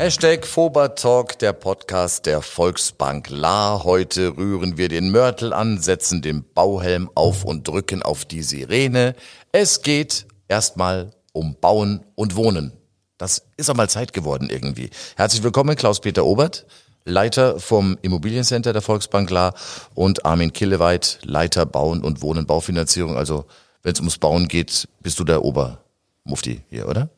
Hashtag Fobertalk, der Podcast der Volksbank La. Heute rühren wir den Mörtel an, setzen den Bauhelm auf und drücken auf die Sirene. Es geht erstmal um Bauen und Wohnen. Das ist einmal Zeit geworden irgendwie. Herzlich willkommen, Klaus-Peter Obert, Leiter vom Immobiliencenter der Volksbank La und Armin Killeweit, Leiter Bauen und Wohnen, Baufinanzierung. Also wenn es ums Bauen geht, bist du der Obermufti hier, oder?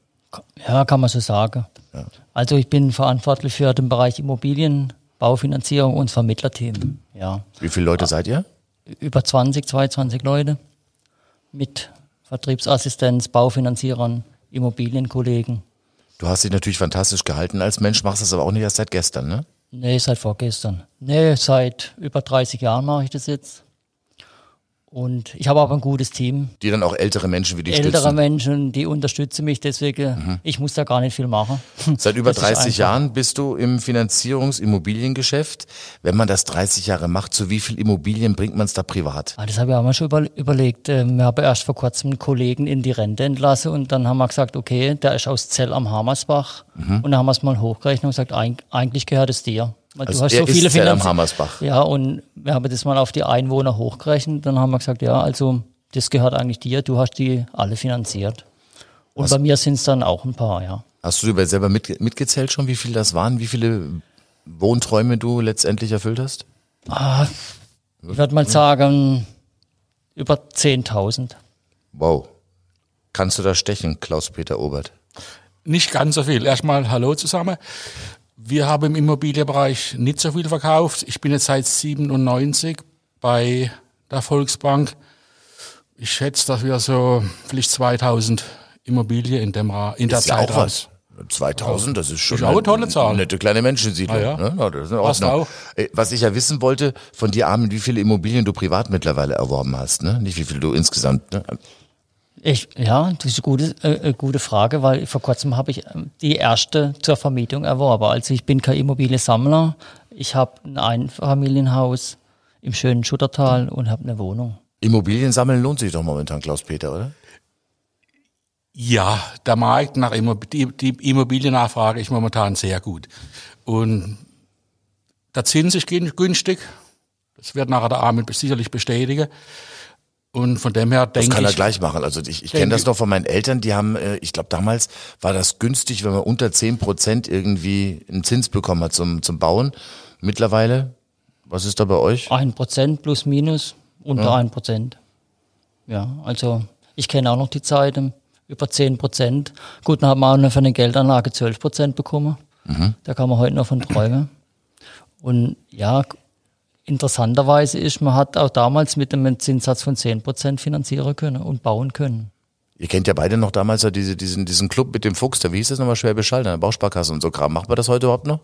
Ja, kann man so sagen. Ja. Also ich bin verantwortlich für den Bereich Immobilien, Baufinanzierung und Vermittlerthemen. Ja. Wie viele Leute seid ihr? Über 20, 22 Leute mit Vertriebsassistenz, Baufinanzierern, Immobilienkollegen. Du hast dich natürlich fantastisch gehalten als Mensch, machst das aber auch nicht erst seit gestern, ne? Nee, seit vorgestern. Nee, seit über 30 Jahren mache ich das jetzt. Und ich habe aber ein gutes Team. Die dann auch ältere Menschen wie dich ältere stützen? Ältere Menschen, die unterstützen mich, deswegen, mhm. ich muss da gar nicht viel machen. Seit über 30 Jahren bist du im Finanzierungs-Immobiliengeschäft. Wenn man das 30 Jahre macht, zu wie viel Immobilien bringt man es da privat? Ah, das habe ich auch mal schon über, überlegt. Ähm, wir haben erst vor kurzem einen Kollegen in die Rente entlassen und dann haben wir gesagt, okay, der ist aus Zell am Hammersbach. Mhm. Und dann haben wir es mal hochgerechnet und gesagt, eigentlich gehört es dir. Weil also du hast so viele ist am Hammersbach. Ja, und wir haben das mal auf die Einwohner hochgerechnet. Dann haben wir gesagt, ja, also das gehört eigentlich dir. Du hast die alle finanziert. Und Was? bei mir sind es dann auch ein paar, ja. Hast du dir selber mit, mitgezählt schon, wie viele das waren? Wie viele Wohnträume du letztendlich erfüllt hast? Ah, ich würde mal sagen, über 10.000. Wow. Kannst du da stechen, Klaus-Peter Obert? Nicht ganz so viel. Erstmal Hallo zusammen. Wir haben im Immobilienbereich nicht so viel verkauft. Ich bin jetzt seit 97 bei der Volksbank. Ich schätze, dass wir so vielleicht 2000 Immobilien in, dem, in der ist Zeit ja auch was. 2000, das ist schon ist eine, eine, tolle Zahl. nette kleine Menschensiedlung. Ah, ja. ne? das ist Passt auch. Was ich ja wissen wollte von dir, Armin, wie viele Immobilien du privat mittlerweile erworben hast, ne? Nicht wie viel du insgesamt. Ne? Ich, ja, das ist eine gute, äh, gute Frage, weil vor kurzem habe ich ähm, die erste zur Vermietung erworben. Also ich bin kein Immobiliensammler. Ich habe ein Einfamilienhaus im schönen Schuttertal und habe eine Wohnung. Immobilien sammeln lohnt sich doch momentan, Klaus-Peter, oder? Ja, der Markt nach Immobilien, die Immobiliennachfrage ist momentan sehr gut. Und der Zins ist günstig. Das wird nachher der Armin sicherlich bestätigen. Und von dem her denke ich. Das kann er gleich machen. Also ich, ich kenne das noch von meinen Eltern, die haben, äh, ich glaube damals war das günstig, wenn man unter zehn Prozent irgendwie einen Zins bekommen hat zum, zum Bauen. Mittlerweile, was ist da bei euch? Ein Prozent plus minus, unter ein ja. Prozent. Ja, also ich kenne auch noch die Zeiten, über zehn Prozent. Gut, dann haben wir auch noch für eine Geldanlage zwölf Prozent bekommen. Mhm. Da kann man heute noch von träumen. Und ja, interessanterweise ist, man hat auch damals mit einem Zinssatz von 10% finanzieren können und bauen können. Ihr kennt ja beide noch damals ja diese, diesen, diesen Club mit dem Fuchs, da wie hieß das nochmal Schwäbisch Hall, der Bausparkasse und so Kram. Macht man das heute überhaupt noch?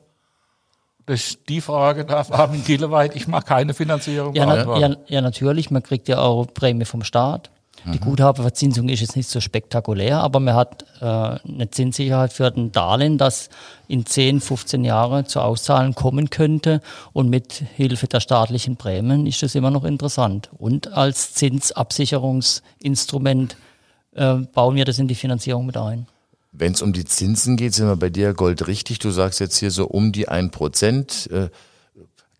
Das ist die Frage darf Armin Kieleweit. Ich mache keine Finanzierung. Ja, na, ja, ja, natürlich. Man kriegt ja auch Prämie vom Staat. Die mhm. Guthabenverzinsung ist jetzt nicht so spektakulär, aber man hat äh, eine Zinssicherheit für ein Darlehen, das in 10, 15 Jahren zu Auszahlen kommen könnte. Und mit Hilfe der staatlichen Prämien ist das immer noch interessant. Und als Zinsabsicherungsinstrument äh, bauen wir das in die Finanzierung mit ein. Wenn es um die Zinsen geht, sind wir bei dir Gold richtig. Du sagst jetzt hier so um die 1 Prozent. Äh,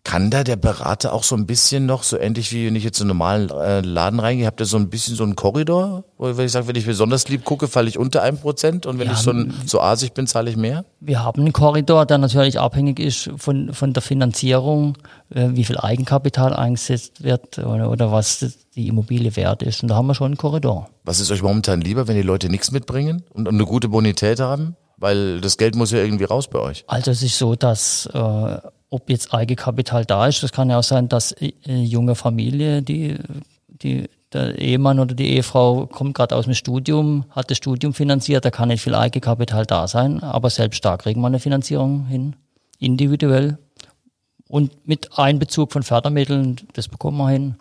kann da der Berater auch so ein bisschen noch, so ähnlich wie wenn ich jetzt in einen normalen äh, Laden reingehe, habt ihr so ein bisschen so einen Korridor? Wo ich sage, wenn ich besonders lieb gucke, falle ich unter einem Prozent und wenn ja, ich so, ein, so asig bin, zahle ich mehr? Wir haben einen Korridor, der natürlich abhängig ist von, von der Finanzierung, äh, wie viel Eigenkapital eingesetzt wird oder, oder was die Immobilie wert ist. Und da haben wir schon einen Korridor. Was ist euch momentan lieber, wenn die Leute nichts mitbringen und, und eine gute Bonität haben? Weil das Geld muss ja irgendwie raus bei euch. Also es ist so, dass äh, ob jetzt Eigenkapital da ist. Das kann ja auch sein, dass eine junge Familie, die, die, der Ehemann oder die Ehefrau kommt gerade aus dem Studium, hat das Studium finanziert, da kann nicht viel Eigenkapital da sein, aber selbst da kriegen wir eine Finanzierung hin, individuell. Und mit Einbezug von Fördermitteln, das bekommen wir hin.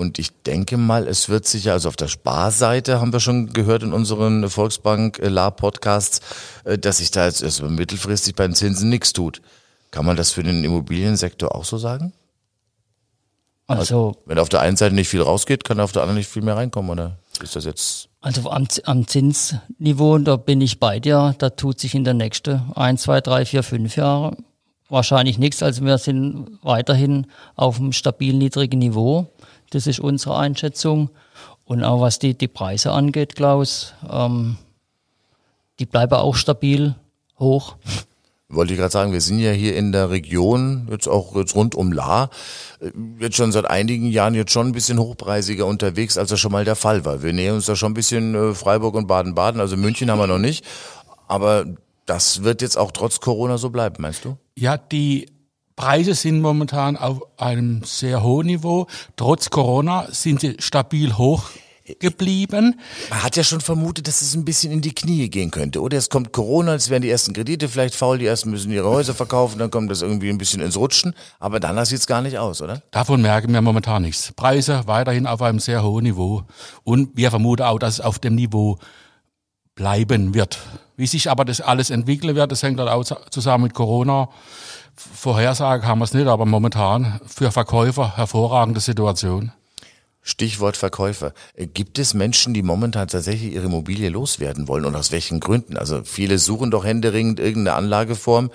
Und ich denke mal, es wird sicher, also auf der Sparseite haben wir schon gehört in unseren Volksbank äh, äh, dass sich da jetzt erst mittelfristig bei den Zinsen nichts tut. Kann man das für den Immobiliensektor auch so sagen? Also, Wenn auf der einen Seite nicht viel rausgeht, kann auf der anderen nicht viel mehr reinkommen, oder ist das jetzt? also am, am Zinsniveau, da bin ich bei dir, da tut sich in der nächsten ein, zwei, drei, vier, fünf Jahre wahrscheinlich nichts. Also wir sind weiterhin auf einem stabil niedrigen Niveau. Das ist unsere Einschätzung. Und auch was die, die Preise angeht, Klaus, ähm, die bleiben auch stabil hoch. Wollte ich gerade sagen, wir sind ja hier in der Region, jetzt auch jetzt rund um La, äh, jetzt schon seit einigen Jahren jetzt schon ein bisschen hochpreisiger unterwegs, als das schon mal der Fall war. Wir nähern uns da schon ein bisschen äh, Freiburg und Baden-Baden, also München haben wir noch nicht. Aber das wird jetzt auch trotz Corona so bleiben, meinst du? Ja, die Preise sind momentan auf einem sehr hohen Niveau. Trotz Corona sind sie stabil hoch geblieben. Man hat ja schon vermutet, dass es ein bisschen in die Knie gehen könnte. Oder es kommt Corona, es werden die ersten Kredite vielleicht faul, die ersten müssen ihre Häuser verkaufen, dann kommt das irgendwie ein bisschen ins Rutschen. Aber danach sieht's gar nicht aus, oder? Davon merken wir momentan nichts. Preise weiterhin auf einem sehr hohen Niveau. Und wir vermuten auch, dass es auf dem Niveau bleiben wird. Wie sich aber das alles entwickeln wird, das hängt halt auch zusammen mit Corona. Vorhersage haben wir es nicht, aber momentan für Verkäufer hervorragende Situation. Stichwort Verkäufer. Äh, Gibt es Menschen, die momentan tatsächlich ihre Immobilie loswerden wollen und aus welchen Gründen? Also viele suchen doch händeringend irgendeine Anlageform,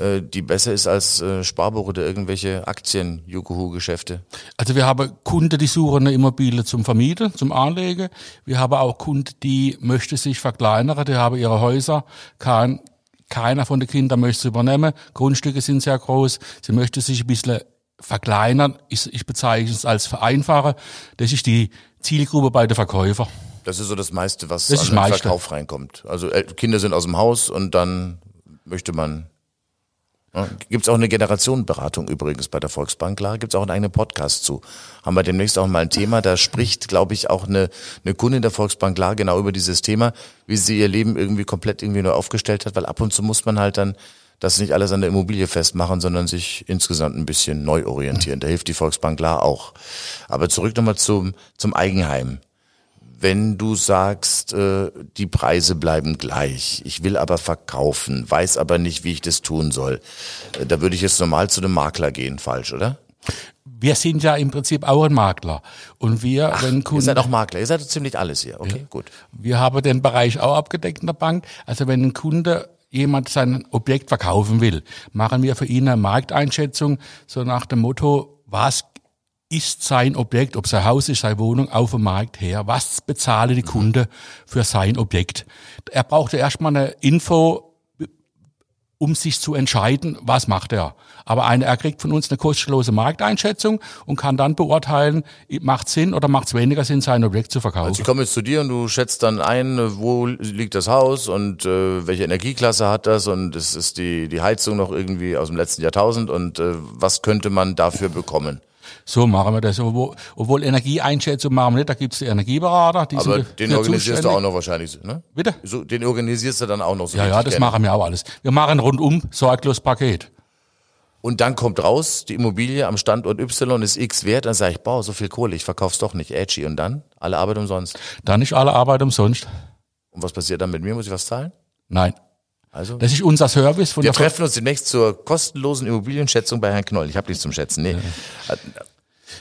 äh, die besser ist als äh, Sparbuch oder irgendwelche Aktien, Jukuhu-Geschäfte. Also wir haben Kunden, die suchen eine Immobilie zum Vermieten, zum Anlegen. Wir haben auch Kunden, die möchten sich verkleinern, die haben ihre Häuser, kein, keiner von den Kindern möchte es übernehmen. Grundstücke sind sehr groß. Sie möchte sich ein bisschen verkleinern. Ich, ich bezeichne es als vereinfachen. Das ist die Zielgruppe bei den Verkäufern. Das ist so das meiste, was Das an den. Verkauf reinkommt. Also äh, Kinder sind aus dem Haus und dann möchte man. Ja, Gibt's auch eine Generationenberatung übrigens bei der Volksbank, klar, gibt's auch einen eigenen Podcast zu. Haben wir demnächst auch mal ein Thema, da spricht, glaube ich, auch eine, eine Kundin der Volksbank klar genau über dieses Thema, wie sie ihr Leben irgendwie komplett irgendwie neu aufgestellt hat, weil ab und zu muss man halt dann das nicht alles an der Immobilie festmachen, sondern sich insgesamt ein bisschen neu orientieren. Da hilft die Volksbank klar auch. Aber zurück nochmal zum, zum Eigenheim wenn du sagst, äh, die Preise bleiben gleich, ich will aber verkaufen, weiß aber nicht, wie ich das tun soll, äh, da würde ich jetzt normal zu einem Makler gehen, falsch, oder? Wir sind ja im Prinzip auch ein Makler. Und wir, wenn Ihr Kunden, seid auch Makler, ihr seid ziemlich alles hier, okay, gut. wir haben den Bereich auch abgedeckt in der Bank. Also wenn ein Kunde jemand sein Objekt verkaufen will, machen wir für ihn eine Markteinschätzung, so nach dem Motto, was ist sein Objekt, ob sein Haus ist, seine Wohnung auf dem Markt her, was bezahle die Kunde für sein Objekt. Er braucht ja erstmal eine Info, um sich zu entscheiden, was macht er. Aber eine, er kriegt von uns eine kostenlose Markteinschätzung und kann dann beurteilen, macht Sinn oder macht es weniger Sinn, sein Objekt zu verkaufen. Also ich komme jetzt zu dir und du schätzt dann ein, wo liegt das Haus und äh, welche Energieklasse hat das und es ist die, die Heizung noch irgendwie aus dem letzten Jahrtausend und äh, was könnte man dafür bekommen? So machen wir das. Obwohl, obwohl Energieeinschätzung machen wir nicht, da gibt's die Energieberater. Die Aber sind den organisierst du auch noch wahrscheinlich, ne? Bitte? So, den organisierst du dann auch noch so. Ja, ja, das kenne. machen wir auch alles. Wir machen rundum sorglos Paket. Und dann kommt raus, die Immobilie am Standort Y ist X wert, dann sage ich, boah, so viel Kohle, ich verkauf's doch nicht, edgy. Und dann? Alle Arbeit umsonst. Dann ist alle Arbeit umsonst. Und was passiert dann mit mir? Muss ich was zahlen? Nein. Also, Das ist unser Service von wir treffen uns demnächst zur kostenlosen Immobilienschätzung bei Herrn Knoll. Ich habe nichts zum Schätzen, nee.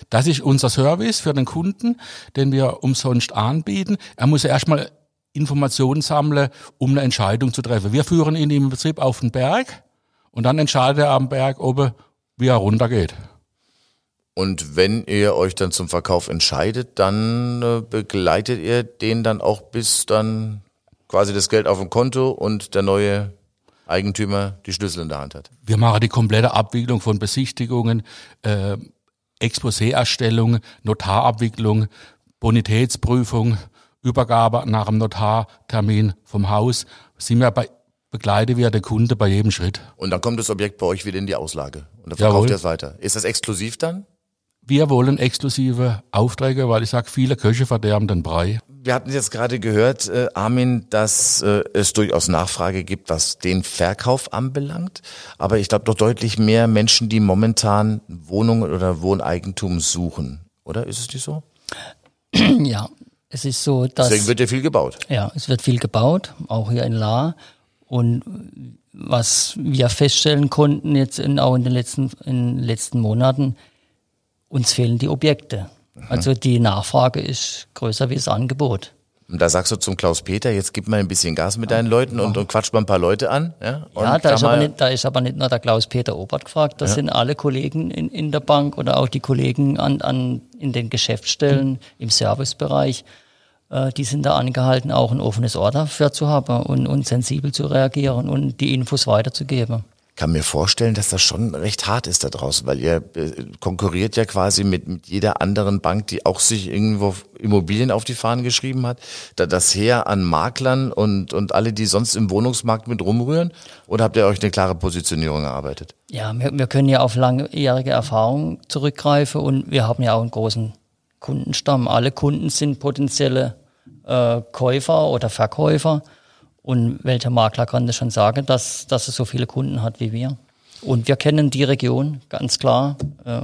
Das ist unser Service für den Kunden, den wir umsonst anbieten. Er muss erstmal Informationen sammeln, um eine Entscheidung zu treffen. Wir führen ihn im Betrieb auf den Berg und dann entscheidet er am Berg, ob er, wie er runtergeht. Und wenn ihr euch dann zum Verkauf entscheidet, dann äh, begleitet ihr den dann auch bis dann quasi das Geld auf dem Konto und der neue Eigentümer die Schlüssel in der Hand hat. Wir machen die komplette Abwicklung von Besichtigungen, äh, Exposé-Erstellung, Notarabwicklung, Bonitätsprüfung, Übergabe nach dem Notartermin vom Haus. Sind wir bei, begleiten wir den Kunde bei jedem Schritt. Und dann kommt das Objekt bei euch wieder in die Auslage. Und dann verkauft ihr es weiter. Ist das exklusiv dann? Wir wollen exklusive Aufträge, weil ich sage, viele Köche verderben den Brei. Wir hatten jetzt gerade gehört, äh, Armin, dass äh, es durchaus Nachfrage gibt, was den Verkauf anbelangt. Aber ich glaube doch deutlich mehr Menschen, die momentan Wohnungen oder Wohneigentum suchen. Oder ist es nicht so? Ja, es ist so, dass. Deswegen wird ja viel gebaut. Ja, es wird viel gebaut, auch hier in La. Und was wir feststellen konnten jetzt in, auch in den letzten, in den letzten Monaten, uns fehlen die Objekte. Also die Nachfrage ist größer wie das Angebot. Und da sagst du zum Klaus Peter, jetzt gib mal ein bisschen Gas mit deinen Leuten und, und quatsch mal ein paar Leute an. Ja, und Ja, da ist, aber nicht, da ist aber nicht nur der Klaus-Peter Obert gefragt, das sind alle Kollegen in, in der Bank oder auch die Kollegen an, an, in den Geschäftsstellen, im Servicebereich. Äh, die sind da angehalten, auch ein offenes Ohr dafür zu haben und, und sensibel zu reagieren und die Infos weiterzugeben. Kann mir vorstellen, dass das schon recht hart ist da draußen, weil ihr äh, konkurriert ja quasi mit, mit jeder anderen Bank, die auch sich irgendwo Immobilien auf die Fahnen geschrieben hat. Da das Heer an Maklern und, und alle, die sonst im Wohnungsmarkt mit rumrühren? Oder habt ihr euch eine klare Positionierung erarbeitet? Ja, wir, wir können ja auf langjährige Erfahrung zurückgreifen und wir haben ja auch einen großen Kundenstamm. Alle Kunden sind potenzielle äh, Käufer oder Verkäufer. Und welcher Makler kann das schon sagen, dass, dass er so viele Kunden hat wie wir? Und wir kennen die Region, ganz klar. Äh,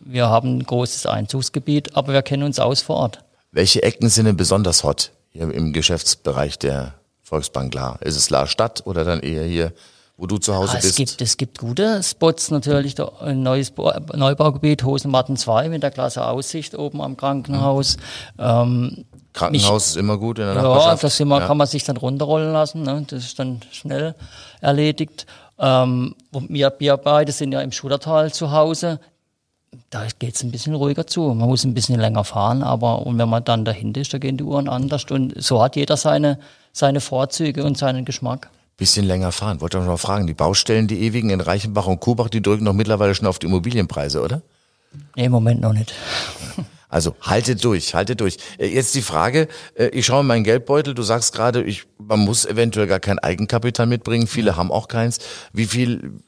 wir haben ein großes Einzugsgebiet, aber wir kennen uns aus vor Ort. Welche Ecken sind denn besonders hot hier im Geschäftsbereich der Volksbank La? Ist es La Stadt oder dann eher hier, wo du zu Hause Ah, es, bist? gibt, es gibt gute Spots natürlich. Ein neues Neubaugebiet, Hosenmatten 2 mit der klasse Aussicht oben am Krankenhaus. Ähm, Krankenhaus ist immer gut in der ja, Nachbarschaft. das immer, kann man sich dann runterrollen lassen. Ne? Das ist dann schnell erledigt. Ähm, und wir, wir beide sind ja im Schudertal zu Hause. Da geht es ein bisschen ruhiger zu. Man muss ein bisschen länger fahren, aber und wenn man dann dahinter ist, da gehen die Uhren anders. Und so hat jeder seine, seine Vorzüge und seinen Geschmack. Bisschen länger fahren. Wollte ich noch mal fragen, die Baustellen, die ewigen in Reichenbach und Kubach, die drücken doch mittlerweile schon auf die Immobilienpreise, oder? Nee, im Moment noch nicht. Also haltet durch, haltet durch. Äh, Jetzt die Frage, äh, ich schaue in meinen Geldbeutel, du sagst gerade, ich, man muss eventuell gar kein Eigenkapital mitbringen, viele haben auch keins. Wie viel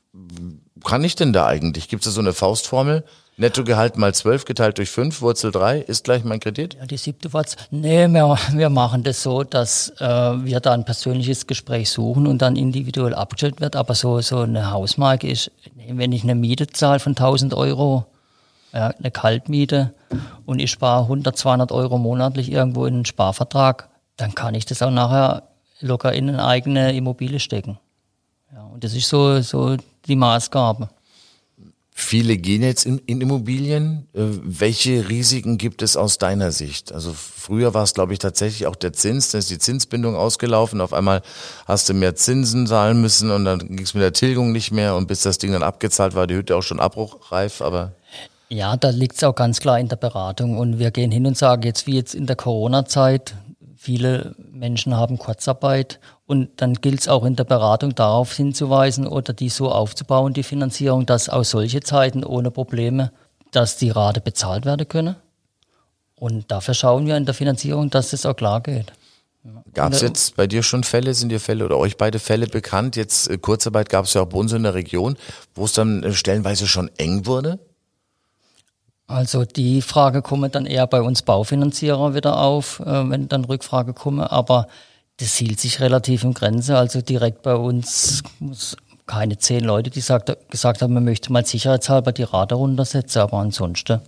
kann ich denn da eigentlich? Gibt es da so eine Faustformel? Nettogehalt mal 12 geteilt durch 5, Wurzel 3 ist gleich mein Kredit? Ja, die siebte Watts. Nee, wir, wir machen das so, dass äh, wir da ein persönliches Gespräch suchen und dann individuell abgestellt wird. Aber so, so eine Hausmarke ist, wenn ich eine Miete zahle von 1000 Euro, ja, eine Kaltmiete und ich spare 100, 200 Euro monatlich irgendwo in einen Sparvertrag, dann kann ich das auch nachher locker in eine eigene Immobilie stecken. Ja, und das ist so, so die Maßgabe. Viele gehen jetzt in, in Immobilien. Äh, welche Risiken gibt es aus deiner Sicht? Also früher war es, glaube ich, tatsächlich auch der Zins, dann ist die Zinsbindung ausgelaufen. Auf einmal hast du mehr Zinsen zahlen müssen und dann ging es mit der Tilgung nicht mehr. Und bis das Ding dann abgezahlt war, die Hütte auch schon abbruchreif. Aber Ja, da liegt es auch ganz klar in der Beratung. Und wir gehen hin und sagen, jetzt wie jetzt in der Corona-Zeit, viele Menschen haben Kurzarbeit und dann gilt es auch in der Beratung darauf hinzuweisen oder die so aufzubauen, die Finanzierung, dass auch solche Zeiten ohne Probleme, dass die Rate bezahlt werden können. Und dafür schauen wir in der Finanzierung, dass es auch klar geht. gab es Ne. jetzt bei dir schon Fälle? Sind dir Fälle oder euch beide Fälle bekannt? Jetzt äh, Kurzarbeit gab es ja auch bei uns in der Region, wo es dann äh, stellenweise schon eng wurde. Also die Frage kommt dann eher bei uns Baufinanzierer wieder auf, äh, wenn dann Rückfrage komme, aber das hielt sich relativ im Grenze. Also direkt bei uns keine zehn Leute, die sagt, gesagt haben, man möchte mal sicherheitshalber die Rate runtersetzen, aber ansonsten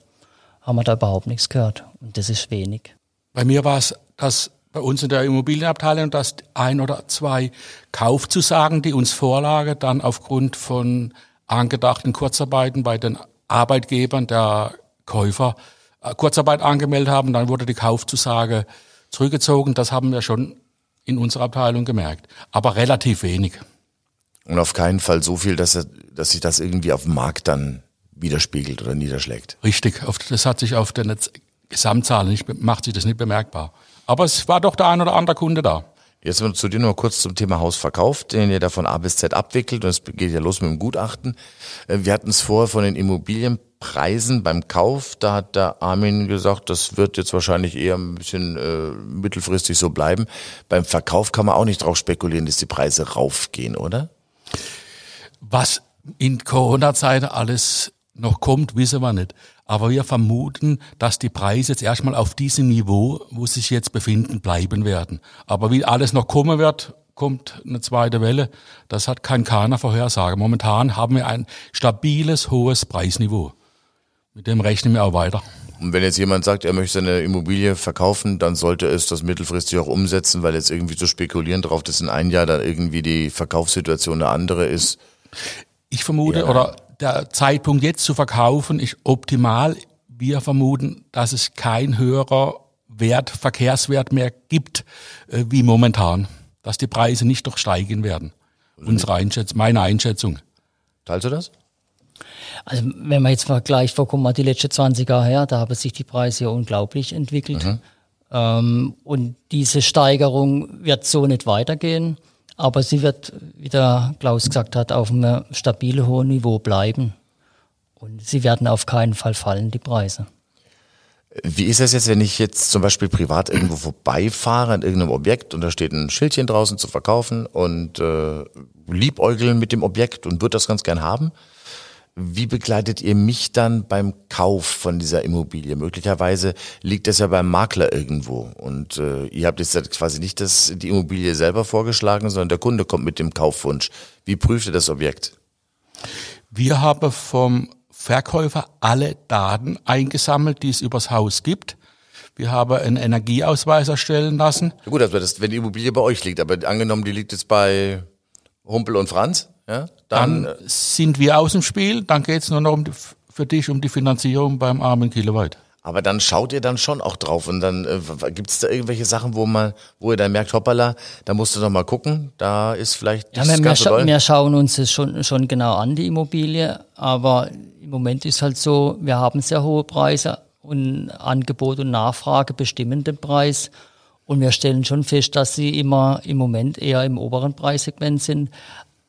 haben wir da überhaupt nichts gehört. Und das ist wenig. Bei mir war es, dass bei uns in der Immobilienabteilung, dass ein oder zwei Kaufzusagen, die uns vorlagen, dann aufgrund von angedachten Kurzarbeiten bei den Arbeitgebern der Käufer äh, Kurzarbeit angemeldet haben. Dann wurde die Kaufzusage zurückgezogen. Das haben wir schon in unserer Abteilung gemerkt. Aber relativ wenig. Und auf keinen Fall so viel, dass, er, dass sich das irgendwie auf dem Markt dann widerspiegelt oder niederschlägt. Richtig. Das hat sich auf der Gesamtzahl nicht, macht sich das nicht bemerkbar. Aber es war doch der ein oder andere Kunde da. Jetzt zu dir noch kurz zum Thema Hausverkauf, den ihr da von A bis Z abwickelt und es geht ja los mit dem Gutachten. Äh, Wir hatten es vorher von den Immobilienpreisen beim Kauf, da hat der Armin gesagt, das wird jetzt wahrscheinlich eher ein bisschen äh, mittelfristig so bleiben. Beim Verkauf kann man auch nicht drauf spekulieren, dass die Preise raufgehen, oder? Was in Corona-Zeiten alles noch kommt, wissen wir nicht. Aber wir vermuten, dass die Preise jetzt erstmal auf diesem Niveau, wo sie sich jetzt befinden, bleiben werden. Aber wie alles noch kommen wird, kommt eine zweite Welle. Das hat kein keiner Vorhersage. Momentan haben wir ein stabiles, hohes Preisniveau. Mit dem rechnen wir auch weiter. Und wenn jetzt jemand sagt, er möchte seine Immobilie verkaufen, dann sollte es das mittelfristig auch umsetzen, weil jetzt irgendwie zu spekulieren darauf, dass in ein Jahr dann irgendwie die Verkaufssituation eine andere ist. Ich vermute, ja. oder der Zeitpunkt jetzt zu verkaufen ist optimal. Wir vermuten, dass es kein höherer Wert, Verkehrswert mehr gibt, äh, wie momentan. Dass die Preise nicht doch steigen werden. Unsere Einschätzung, meine Einschätzung. Teilst du das? Also wenn man jetzt vergleicht, wo kommen wir die letzten 20 Jahre her, da haben sich die Preise ja unglaublich entwickelt. Mhm. Ähm, und diese Steigerung wird so nicht weitergehen, aber sie wird, wie der Klaus gesagt hat, auf einem stabilen hohen Niveau bleiben. Und sie werden auf keinen Fall fallen, die Preise. Wie ist das jetzt, wenn ich jetzt zum Beispiel privat irgendwo vorbeifahre an irgendeinem Objekt und da steht ein Schildchen draußen zu verkaufen und äh, liebäugeln mit dem Objekt und würde das ganz gern haben? Wie begleitet ihr mich dann beim Kauf von dieser Immobilie? Möglicherweise liegt das ja beim Makler irgendwo und äh, ihr habt jetzt quasi nicht das, die Immobilie selber vorgeschlagen, sondern der Kunde kommt mit dem Kaufwunsch. Wie prüft ihr das Objekt? Wir haben vom Verkäufer alle Daten eingesammelt, die es übers Haus gibt. Wir haben einen Energieausweis erstellen lassen. Ja gut, also das, wenn die Immobilie bei euch liegt, aber angenommen, die liegt jetzt bei Humpel und Franz, ja, dann, dann äh, sind wir aus dem Spiel. Dann geht es nur noch um die, für dich um die Finanzierung beim armen Kilowatt. Aber dann schaut ihr dann schon auch drauf und dann äh, gibt es da irgendwelche Sachen, wo man, wo ihr dann merkt, hoppala, da musst du noch mal gucken, da ist vielleicht ja, wir, scha wir schauen uns das schon, schon genau an, die Immobilie, aber im Moment ist halt so, wir haben sehr hohe Preise und Angebot und Nachfrage bestimmen den Preis. Und wir stellen schon fest, dass sie immer im Moment eher im oberen Preissegment sind.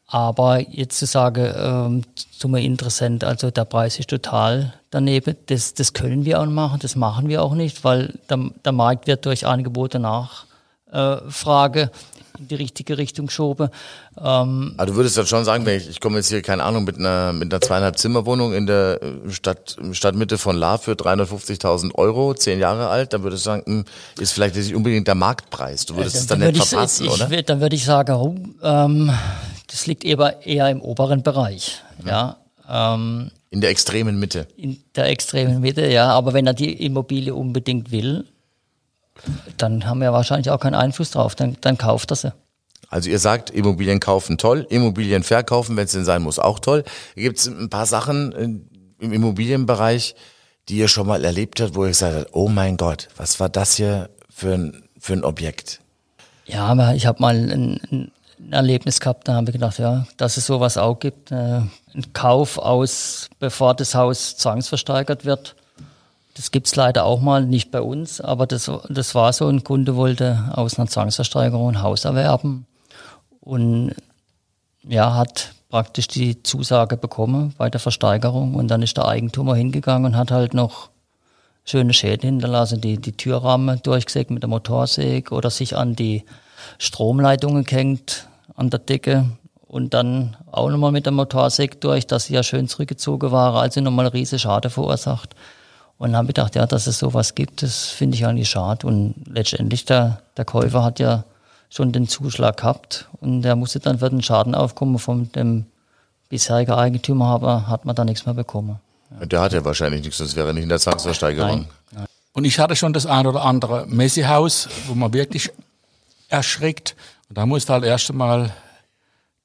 Aber jetzt zu sagen, ähm, zum Interessent, also der Preis ist total daneben, das, das können wir auch machen, das machen wir auch nicht, weil der, der Markt wird durch Angebot und Nachfrage in die richtige Richtung geschoben. Ähm, also du würdest dann schon sagen, wenn ich, ich komme jetzt hier, keine Ahnung, mit einer, mit einer zweieinhalb Zimmerwohnung in der Stadt, Stadtmitte von La für 350.000 Euro, zehn Jahre alt, dann würdest du sagen, hm, ist vielleicht nicht unbedingt der Marktpreis. Du würdest dann, es dann nicht verpassen, ich, oder? Ich, dann würde ich sagen, oh, ähm, das liegt eher, eher im oberen Bereich. Mhm. Ja. Ähm, in der extremen Mitte. In der extremen Mitte, ja. Aber wenn er die Immobilie unbedingt will, dann haben wir wahrscheinlich auch keinen Einfluss drauf. Dann, dann kauft er sie. Also ihr sagt, Immobilien kaufen toll, Immobilien verkaufen, wenn es denn sein muss, auch toll. Gibt es ein paar Sachen äh, im Immobilienbereich, die ihr schon mal erlebt habt, wo ihr gesagt habt, oh mein Gott, was war das hier für ein, für ein Objekt? Ja, aber ich habe mal ein, ein ein Erlebnis gehabt, da haben wir gedacht, ja, dass es sowas auch gibt. Äh, ein Kauf aus, bevor das Haus zwangsversteigert wird. Das gibt's leider auch mal, nicht bei uns, aber das, das war so. Ein Kunde wollte aus einer Zwangsversteigerung ein Haus erwerben und ja, hat praktisch die Zusage bekommen bei der Versteigerung und dann ist der Eigentümer hingegangen und hat halt noch schöne Schäden hinterlassen, die, die Türrahmen durchgesägt mit der Motorsäge oder sich an die Stromleitungen gehängt, an der Decke und dann auch nochmal mit der Motorsäge durch, dass sie ja schön zurückgezogen war, also nochmal riesige Schade verursacht. Und dann habe ich gedacht, ja, dass es sowas gibt, das finde ich eigentlich schade. Und letztendlich, der, der Käufer hat ja schon den Zuschlag gehabt und der musste dann für den Schaden aufkommen von dem bisherigen Eigentümer, aber hat man da nichts mehr bekommen. Ja. Der hat ja wahrscheinlich nichts, das wäre nicht in der Zwangsversteigerung. Nein. Und ich hatte schon das ein oder andere Messehaus, wo man wirklich erschreckt. Und da musste halt erst einmal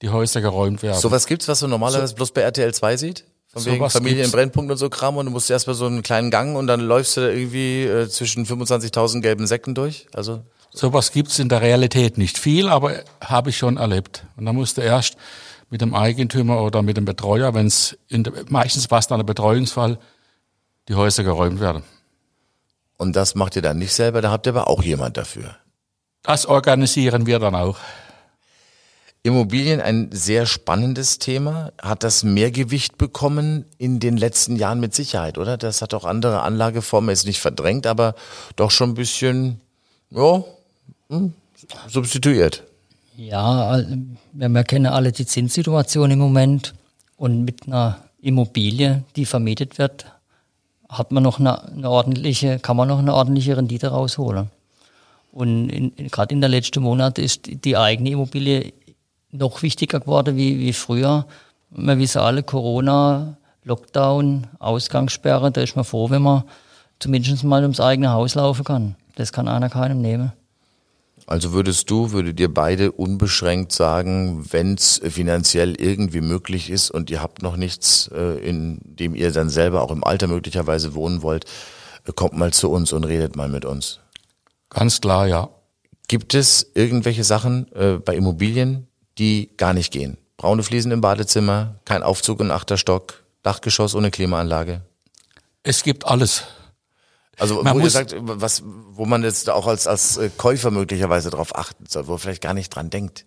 die Häuser geräumt werden. Sowas gibt's, was man normalerweise so, bloß bei RTL 2 sieht? Von so wegen Familie im Brennpunkt und so Kram und du musst erst mal so einen kleinen Gang und dann läufst du da irgendwie äh, zwischen 25.000 gelben Säcken durch. Also Sowas gibt's in der Realität nicht viel, aber habe ich schon erlebt. Und da musste erst mit dem Eigentümer oder mit dem Betreuer, wenn es meistens war es dann ein Betreuungsfall, die Häuser geräumt werden. Und das macht ihr dann nicht selber, da habt ihr aber auch jemand dafür. Das organisieren wir dann auch. Immobilien ein sehr spannendes Thema. Hat das mehr Gewicht bekommen in den letzten Jahren mit Sicherheit, oder? Das hat auch andere Anlageformen jetzt nicht verdrängt, aber doch schon ein bisschen, ja, hm, substituiert. Ja, wir kennen alle die Zinssituation im Moment und mit einer Immobilie, die vermietet wird, hat man noch eine, eine ordentliche, kann man noch eine ordentliche Rendite rausholen. Und gerade in der letzten Monat ist die eigene Immobilie noch wichtiger geworden wie, wie früher. Wir wissen alle, Corona, Lockdown, Ausgangssperre, da ist man froh, wenn man zumindest mal ums eigene Haus laufen kann. Das kann einer keinem nehmen. Also würdest du, würdet ihr beide unbeschränkt sagen, wenn es finanziell irgendwie möglich ist und ihr habt noch nichts, äh, in dem ihr dann selber auch im Alter möglicherweise wohnen wollt, äh, kommt mal zu uns und redet mal mit uns. Ganz klar, ja. Gibt es irgendwelche Sachen äh, bei Immobilien, die gar nicht gehen? Braune Fliesen im Badezimmer, kein Aufzug im Achterstock, Dachgeschoss ohne Klimaanlage? Es gibt alles. Also Man wo muss- sagt, was, wo man jetzt auch als, als äh, Käufer möglicherweise drauf achten soll, wo er vielleicht gar nicht dran denkt.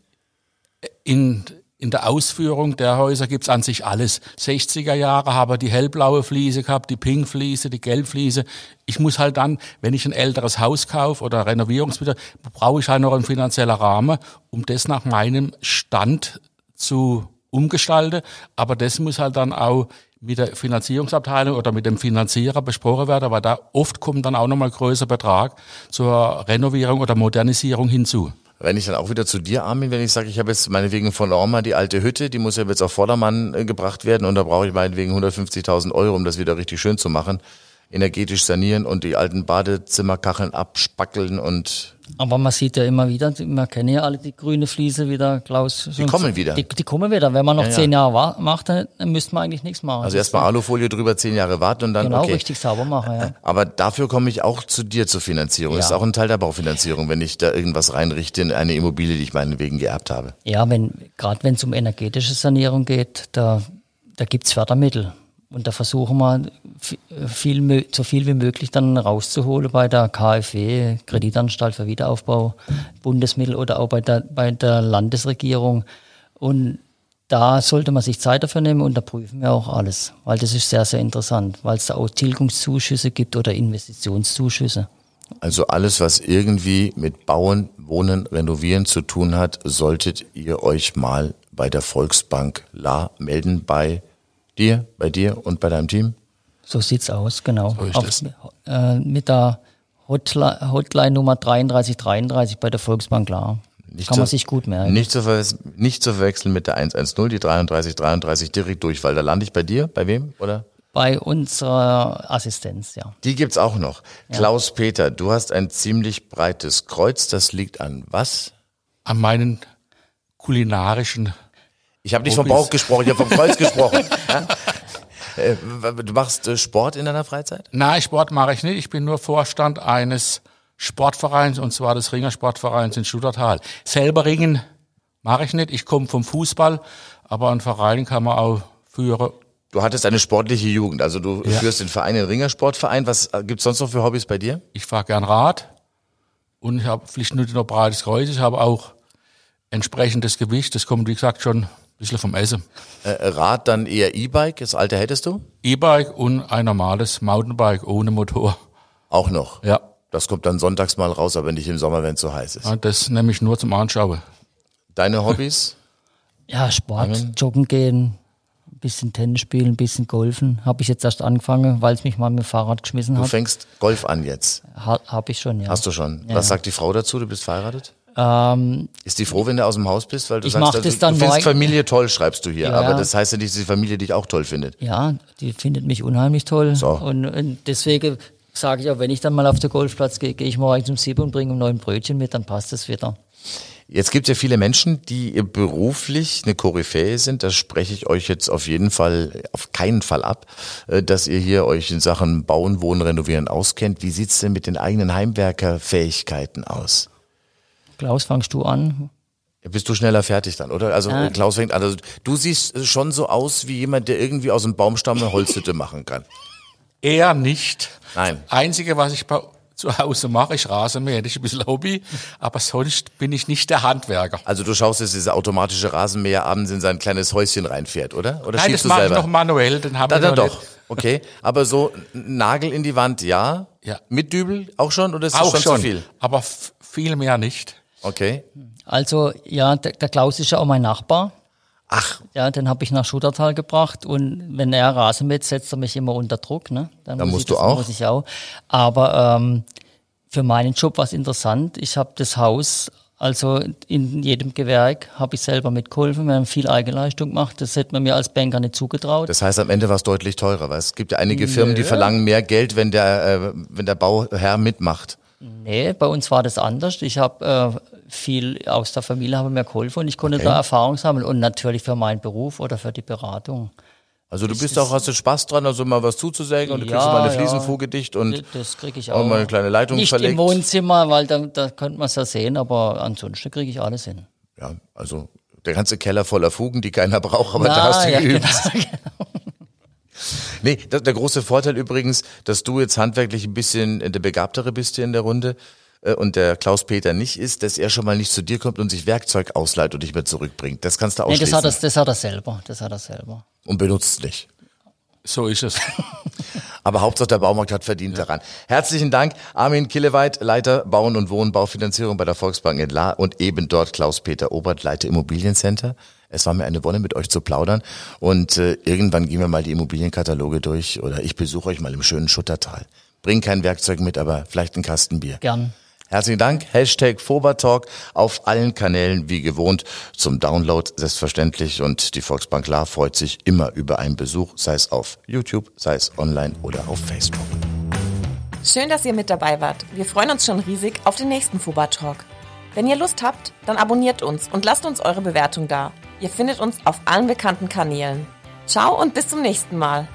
In, in der Ausführung der Häuser gibt's an sich alles. 60er Jahre habe die hellblaue Fliese gehabt, die Pinkfliese, die Gelbfliese. Ich muss halt dann, wenn ich ein älteres Haus kaufe oder Renovierungsmittel, brauche ich halt noch einen finanzieller Rahmen, um das nach meinem Stand zu umgestalten. Aber das muss halt dann auch mit der Finanzierungsabteilung oder mit dem Finanzierer besprochen werden, weil da oft kommt dann auch nochmal größer Betrag zur Renovierung oder Modernisierung hinzu. Wenn ich dann auch wieder zu dir, Armin, wenn ich sage, ich habe jetzt meinetwegen von Orma die alte Hütte, die muss ja jetzt auf Vordermann äh, gebracht werden und da brauche ich meinetwegen 150.000 Euro, um das wieder richtig schön zu machen, energetisch sanieren und die alten Badezimmerkacheln abspackeln und Aber man sieht ja immer wieder, man kennt ja alle die grüne Fliese wieder, Klaus. Die kommen wieder. Die, die kommen wieder. Wenn man noch Ja, ja. zehn Jahre wa- macht, dann, müsste man eigentlich nichts machen. also erstmal Alufolie drüber, zehn Jahre warten und dann Genau, okay. richtig sauber machen, ja. Aber dafür komme ich auch zu dir zur Finanzierung. Das ist Ja. auch ein Teil der Baufinanzierung, wenn ich da irgendwas reinrichte in eine Immobilie, die ich meinetwegen geerbt habe. Ja, wenn, gerade wenn es um energetische Sanierung geht, da, da gibt's Fördermittel. Und da versuchen wir vi- viel, so viel wie möglich dann rauszuholen bei der KfW, Kreditanstalt für Wiederaufbau, Bundesmittel oder auch bei der, bei der Landesregierung. Und da sollte man sich Zeit dafür nehmen und da prüfen wir auch alles, weil das ist sehr, sehr interessant, weil es da auch Tilgungszuschüsse gibt oder Investitionszuschüsse. Also alles, was irgendwie mit Bauen, Wohnen, Renovieren zu tun hat, solltet ihr euch mal bei der Volksbank La melden, bei dir, bei dir und bei deinem Team. So sieht's aus, genau. So ist Auf, es. äh, mit der Hotline, Hotline Nummer 3333 bei der Volksbank klar. Kann man zu- sich gut merken. Nicht zu, nicht zu verwechseln mit der 110, die 33, 33 direkt durch, weil da lande ich bei dir, bei wem, oder? Bei unserer Assistenz, ja. Die gibt's auch noch. Klaus Peter, du hast ein ziemlich breites Kreuz, das liegt an was? An meinen kulinarischen Ich habe nicht vom. Bauch gesprochen, ich habe vom Kreuz gesprochen. Ja? Äh, Du machst äh, Sport in deiner Freizeit? Nein, Sport mache ich nicht. Ich bin nur Vorstand eines Sportvereins, und zwar des Ringer Sportvereins in Stuttertal. Selber Ringen mache ich nicht. Ich komme vom Fußball, aber einen Verein kann man auch führen. Du hattest eine sportliche Jugend, also du Ja. führst den Verein, den Ringersportverein. Was äh, gibt's sonst noch für Hobbys bei dir? Ich fahre gern Rad und ich habe vielleicht nicht nur breites Kreuz, ich habe auch entsprechendes Gewicht. Das kommt, wie gesagt, schon bisschen vom Essen. Äh, Rad, dann eher E-Bike, das alte hättest du? E-Bike und ein normales Mountainbike ohne Motor. Auch noch. Ja, Das kommt dann sonntags mal raus, aber nicht im Sommer, wenn es so heiß ist. Ja, das nehme ich nur zum Anschauen. Deine Hobbys? Ja, Sport, Amen. joggen gehen, ein bisschen Tennis spielen, ein bisschen golfen. Habe ich jetzt erst angefangen, weil es mich mal mit dem Fahrrad geschmissen Du hat. fängst Golf an jetzt. Ha, Habe ich schon, ja. Hast du schon. Ja, Was ja. sagt die Frau dazu? Du bist verheiratet? Ähm, Ist die froh, wenn du aus dem Haus bist? Weil du Ich sagst, mach also, das dann du findest Familie toll, schreibst du hier. Ja, aber das heißt ja nicht, dass die Familie dich auch toll findet. ja, die findet mich unheimlich toll. So. Und, und deswegen sage ich auch, wenn ich dann mal auf den Golfplatz gehe, gehe ich morgens um sieben und bringe um neun Brötchen mit, dann passt es wieder. Jetzt gibt es ja viele Menschen, die beruflich eine Koryphäe sind. Das spreche ich euch jetzt auf jeden Fall, auf keinen Fall ab, äh, dass ihr hier euch in Sachen Bauen, Wohnen, Renovieren auskennt. Wie sieht's denn mit den eigenen Heimwerkerfähigkeiten aus? Klaus, fangst du an? Bist du schneller fertig dann, oder? Also Ja. Klaus fängt an. Also, du siehst schon so aus wie jemand, der irgendwie aus einem Baumstamm eine Holzhütte machen kann. Eher nicht. Nein. Einzige, was ich bei, zu Hause mache, ich Rasenmäher, das ist ein bisschen Hobby, aber sonst bin ich nicht der Handwerker. Also du schaust, dass dieser automatische Rasenmäher abends in sein kleines Häuschen reinfährt, oder? Oder Nein, schiebst das du mache ich selber? noch manuell, den habe Da, ich dann noch doch. nicht. Okay. Aber so Nagel in die Wand, ja? Ja. Mit Dübel auch schon oder ist das Auch schon, schon, zu viel? aber viel mehr nicht. Okay. Also, ja, der, der Klaus ist ja auch mein Nachbar. Ach, Ja, den habe ich nach Schuttertal gebracht und wenn er Rasen mäht, setzt er mich immer unter Druck. Ne? Dann Da muss musst ich du auch? Muss ich auch. Aber ähm, für meinen Job war es interessant. Ich habe das Haus, also in jedem Gewerk, habe ich selber mitgeholfen. Wir haben viel Eigenleistung gemacht. Das hätte man mir als Banker nicht zugetraut. das heißt, am Ende war es deutlich teurer, weil es gibt ja einige Firmen, die verlangen mehr Geld, wenn der, äh, wenn der Bauherr mitmacht. Nee, bei uns war das anders. Ich habe äh, viel aus der Familie habe mir geholfen und ich konnte Okay. da Erfahrung sammeln und natürlich für meinen Beruf oder für die Beratung. Also du bist auch, hast du Spaß dran, also mal was zuzusägen und du kriegst Ja, mal eine ja. Fliesenfuge dicht und Das kriege ich auch auch. mal eine kleine Leitung Nicht verlegt. im Wohnzimmer, weil da, da könnte man es ja sehen, aber ansonsten kriege ich alles hin. ja, also der ganze Keller voller Fugen, die keiner braucht, aber da Na, hast du ja, geübt. genau. Nee, das, der große Vorteil übrigens, dass du jetzt handwerklich ein bisschen der Begabtere bist hier in der Runde und der Klaus-Peter nicht ist, dass er schon mal nicht zu dir kommt und sich Werkzeug ausleiht und dich mehr zurückbringt. Das kannst du Nee, ausschließen. das hat, er, das hat er selber. Das hat er selber. und benutzt nicht. So ist es. Aber Hauptsache der Baumarkt hat verdient daran. Herzlichen Dank, Armin Killeweit, Leiter Bauen und Wohnen, Baufinanzierung bei der Volksbank in La und eben dort Klaus-Peter Obert, Leiter Immobiliencenter. Es war mir eine Wonne, mit euch zu plaudern und äh, irgendwann gehen wir mal die Immobilienkataloge durch oder ich besuche euch mal im schönen Schuttertal. Bring kein Werkzeug mit, aber vielleicht einen Kasten Bier. Gern. Herzlichen Dank. Hashtag Fobertalk auf allen Kanälen wie gewohnt zum Download selbstverständlich und die Volksbank La freut sich immer über einen Besuch, sei es auf YouTube, sei es online oder auf Facebook. Schön, dass ihr mit dabei wart. Wir freuen uns schon riesig auf den nächsten Fuba Talk. Wenn ihr Lust habt, dann abonniert uns und lasst uns eure Bewertung da. Ihr findet uns auf allen bekannten Kanälen. Ciao und bis zum nächsten Mal.